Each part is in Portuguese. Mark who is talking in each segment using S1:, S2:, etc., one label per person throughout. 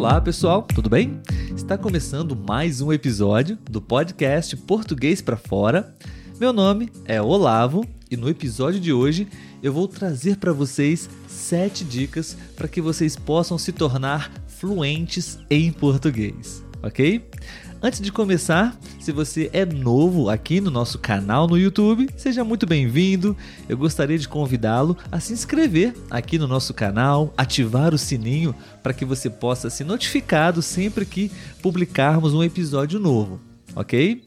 S1: Olá, pessoal, tudo bem? Está começando mais um episódio do podcast Português para Fora. Meu nome é Olavo e no episódio de hoje eu vou trazer para vocês sete dicas para que vocês possam se tornar fluentes em português, ok? Antes de começar, se você é novo aqui no nosso canal no YouTube, seja muito bem-vindo. Eu gostaria de convidá-lo a se inscrever aqui no nosso canal, ativar o sininho para que você possa ser notificado sempre que publicarmos um episódio novo, ok?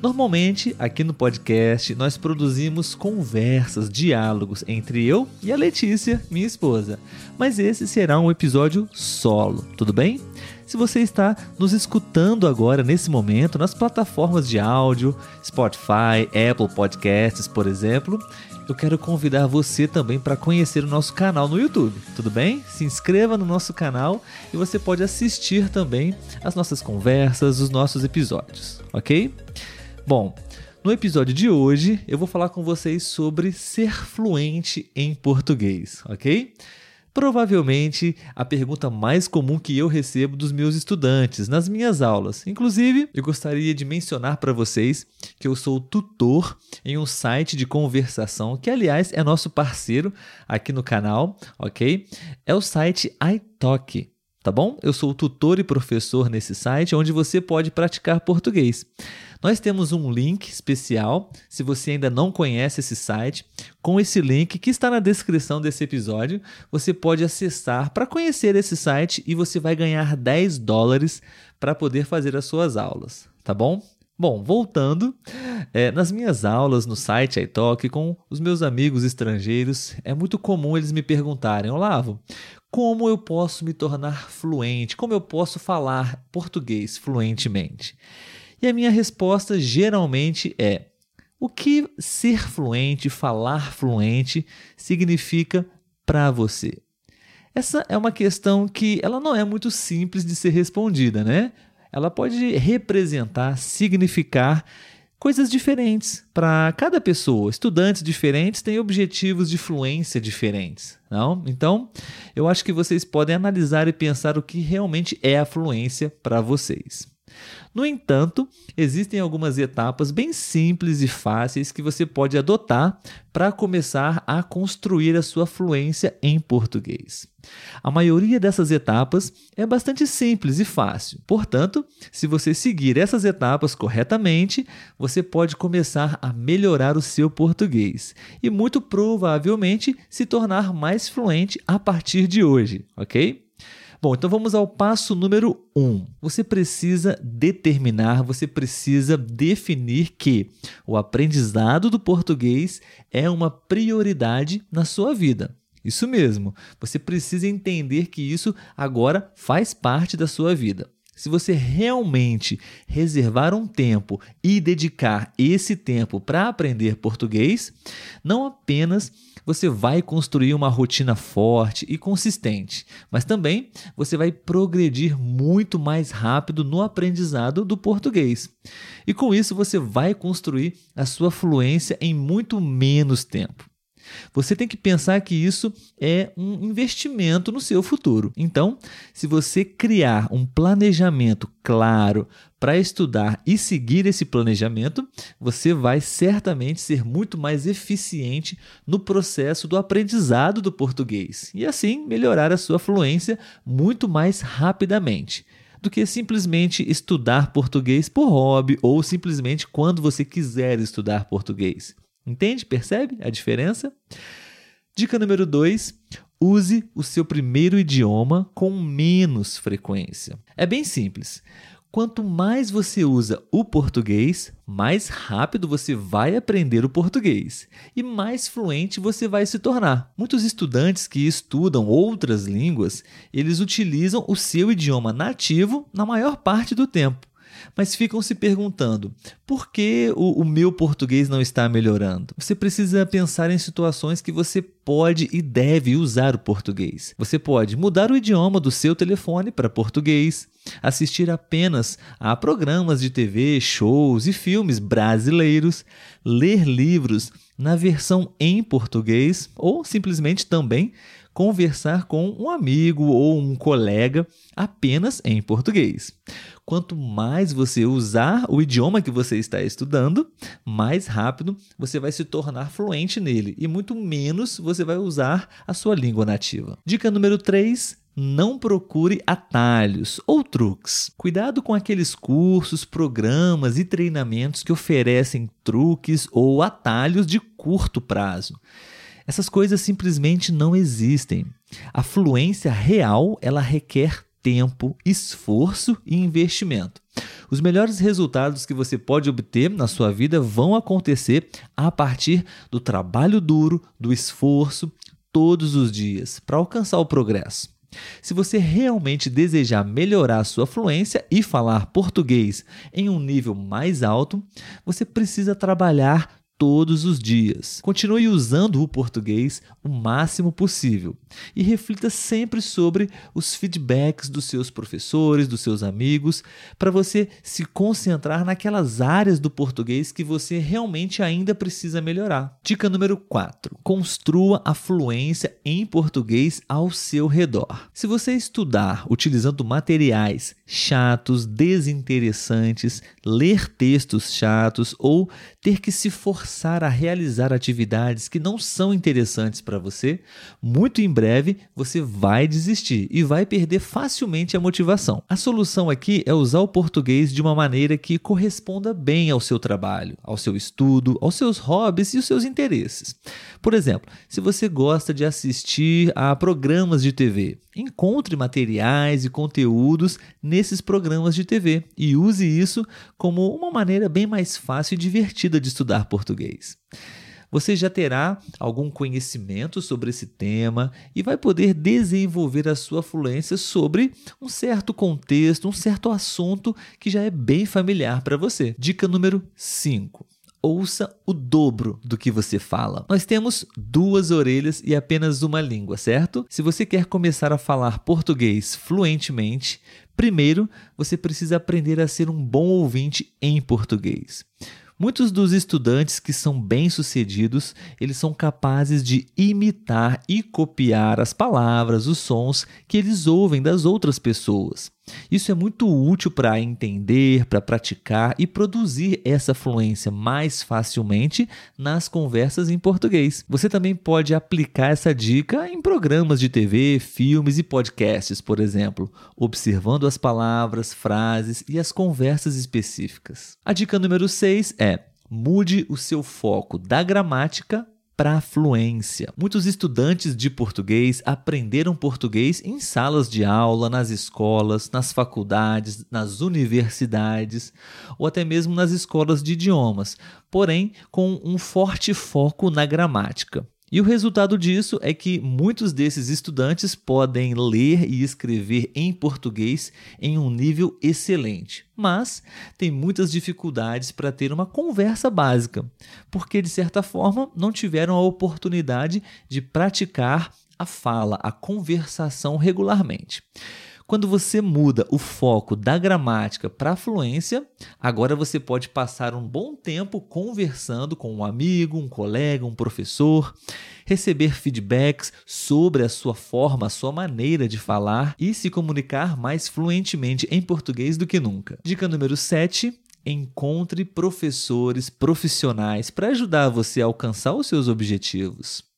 S1: Normalmente, aqui no podcast, nós produzimos conversas, diálogos entre eu e a Letícia, minha esposa. Mas esse será um episódio solo, tudo bem? Se você está nos escutando agora nesse momento nas plataformas de áudio, Spotify, Apple Podcasts, por exemplo, eu quero convidar você também para conhecer o nosso canal no YouTube, tudo bem? Se inscreva no nosso canal e você pode assistir também as nossas conversas, os nossos episódios, ok? Bom, no episódio de hoje eu vou falar com vocês sobre ser fluente em português, ok? Provavelmente a pergunta mais comum que eu recebo dos meus estudantes nas minhas aulas. Inclusive, eu gostaria de mencionar para vocês que eu sou tutor em um site de conversação que, aliás, é nosso parceiro aqui no canal, ok? É o site iTalk. Tá bom? Eu sou tutor e professor nesse site onde você pode praticar português. Nós temos um link especial, se você ainda não conhece esse site, com esse link que está na descrição desse episódio, você pode acessar para conhecer esse site e você vai ganhar 10 dólares para poder fazer as suas aulas, tá bom? Bom, voltando, é, nas minhas aulas no site iTalk com os meus amigos estrangeiros, é muito comum eles me perguntarem: Olavo, como eu posso me tornar fluente? Como eu posso falar português fluentemente? E a minha resposta geralmente é: o que ser fluente, falar fluente significa para você? Essa é uma questão que ela não é muito simples de ser respondida, né? Ela pode representar, significar coisas diferentes para cada pessoa. Estudantes diferentes têm objetivos de fluência diferentes, não? Então, eu acho que vocês podem analisar e pensar o que realmente é a fluência para vocês. No entanto, existem algumas etapas bem simples e fáceis que você pode adotar para começar a construir a sua fluência em português. A maioria dessas etapas é bastante simples e fácil. Portanto, se você seguir essas etapas corretamente, você pode começar a melhorar o seu português e muito provavelmente se tornar mais fluente a partir de hoje, ok? Bom, então vamos ao passo número 1. Um. Você precisa determinar, você precisa definir que o aprendizado do português é uma prioridade na sua vida. Isso mesmo, você precisa entender que isso agora faz parte da sua vida. Se você realmente reservar um tempo e dedicar esse tempo para aprender português, não apenas você vai construir uma rotina forte e consistente, mas também você vai progredir muito mais rápido no aprendizado do português. E com isso você vai construir a sua fluência em muito menos tempo. Você tem que pensar que isso é um investimento no seu futuro. Então, se você criar um planejamento claro para estudar e seguir esse planejamento, você vai certamente ser muito mais eficiente no processo do aprendizado do português e assim melhorar a sua fluência muito mais rapidamente do que simplesmente estudar português por hobby ou simplesmente quando você quiser estudar português. Entende? Percebe a diferença? Dica número 2: use o seu primeiro idioma com menos frequência. É bem simples. Quanto mais você usa o português, mais rápido você vai aprender o português e mais fluente você vai se tornar. Muitos estudantes que estudam outras línguas, eles utilizam o seu idioma nativo na maior parte do tempo mas ficam se perguntando por que o, o meu português não está melhorando. Você precisa pensar em situações que você pode e deve usar o português. Você pode mudar o idioma do seu telefone para português, assistir apenas a programas de TV, shows e filmes brasileiros, ler livros na versão em português ou simplesmente também conversar com um amigo ou um colega apenas em português. Quanto mais você usar o idioma que você está estudando, mais rápido você vai se tornar fluente nele e muito menos você vai usar a sua língua nativa. Dica número 3: não procure atalhos ou truques. Cuidado com aqueles cursos, programas e treinamentos que oferecem truques ou atalhos de curto prazo. Essas coisas simplesmente não existem. A fluência real, ela requer tempo, esforço e investimento. Os melhores resultados que você pode obter na sua vida vão acontecer a partir do trabalho duro, do esforço, todos os dias, para alcançar o progresso. Se você realmente desejar melhorar sua fluência e falar português em um nível mais alto, você precisa trabalhar todos os dias. Continue usando o português o máximo possível e reflita sempre sobre os feedbacks dos seus professores, dos seus amigos, para você se concentrar naquelas áreas do português que você realmente ainda precisa melhorar. Dica número 4: construa a fluência em português ao seu redor. Se você estudar utilizando materiais chatos, desinteressantes, ler textos chatos ou ter que se forçar a realizar atividades que não são interessantes para você, muito em breve você vai desistir e vai perder facilmente a motivação. A solução aqui é usar o português de uma maneira que corresponda bem ao seu trabalho, ao seu estudo, aos seus hobbies e os seus interesses. Por exemplo, se você gosta de assistir a programas de TV, encontre materiais e conteúdos nesses programas de TV e use isso como uma maneira bem mais fácil e divertida de estudar português. Você já terá algum conhecimento sobre esse tema e vai poder desenvolver a sua fluência sobre um certo contexto, um certo assunto que já é bem familiar para você. Dica número 5 ouça o dobro do que você fala. Nós temos duas orelhas e apenas uma língua, certo? Se você quer começar a falar português fluentemente, primeiro você precisa aprender a ser um bom ouvinte em português. Muitos dos estudantes que são bem-sucedidos, eles são capazes de imitar e copiar as palavras, os sons que eles ouvem das outras pessoas. Isso é muito útil para entender, para praticar e produzir essa fluência mais facilmente nas conversas em português. Você também pode aplicar essa dica em programas de TV, filmes e podcasts, por exemplo, observando as palavras, frases e as conversas específicas. A dica número 6 é: mude o seu foco da gramática para a fluência. Muitos estudantes de português aprenderam português em salas de aula, nas escolas, nas faculdades, nas universidades ou até mesmo nas escolas de idiomas, porém com um forte foco na gramática. E o resultado disso é que muitos desses estudantes podem ler e escrever em português em um nível excelente, mas têm muitas dificuldades para ter uma conversa básica, porque de certa forma não tiveram a oportunidade de praticar a fala, a conversação regularmente. Quando você muda o foco da gramática para a fluência, agora você pode passar um bom tempo conversando com um amigo, um colega, um professor, receber feedbacks sobre a sua forma, a sua maneira de falar e se comunicar mais fluentemente em português do que nunca. Dica número 7 encontre professores profissionais para ajudar você a alcançar os seus objetivos.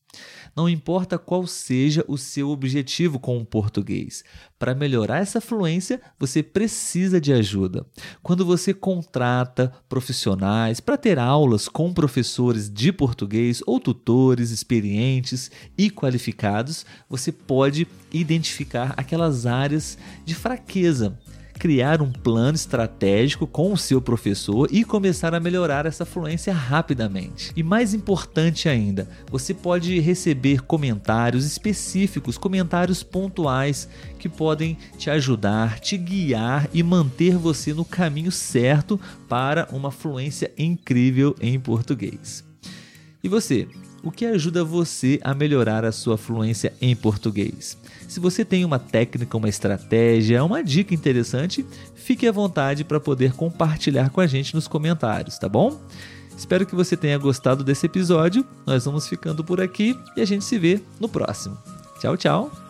S1: Não importa qual seja o seu objetivo com o português, para melhorar essa fluência, você precisa de ajuda. Quando você contrata profissionais para ter aulas com professores de português ou tutores experientes e qualificados, você pode identificar aquelas áreas de fraqueza criar um plano estratégico com o seu professor e começar a melhorar essa fluência rapidamente. E mais importante ainda, você pode receber comentários específicos, comentários pontuais que podem te ajudar, te guiar e manter você no caminho certo para uma fluência incrível em português. E você, o que ajuda você a melhorar a sua fluência em português? Se você tem uma técnica, uma estratégia, uma dica interessante, fique à vontade para poder compartilhar com a gente nos comentários, tá bom? Espero que você tenha gostado desse episódio. Nós vamos ficando por aqui e a gente se vê no próximo. Tchau, tchau.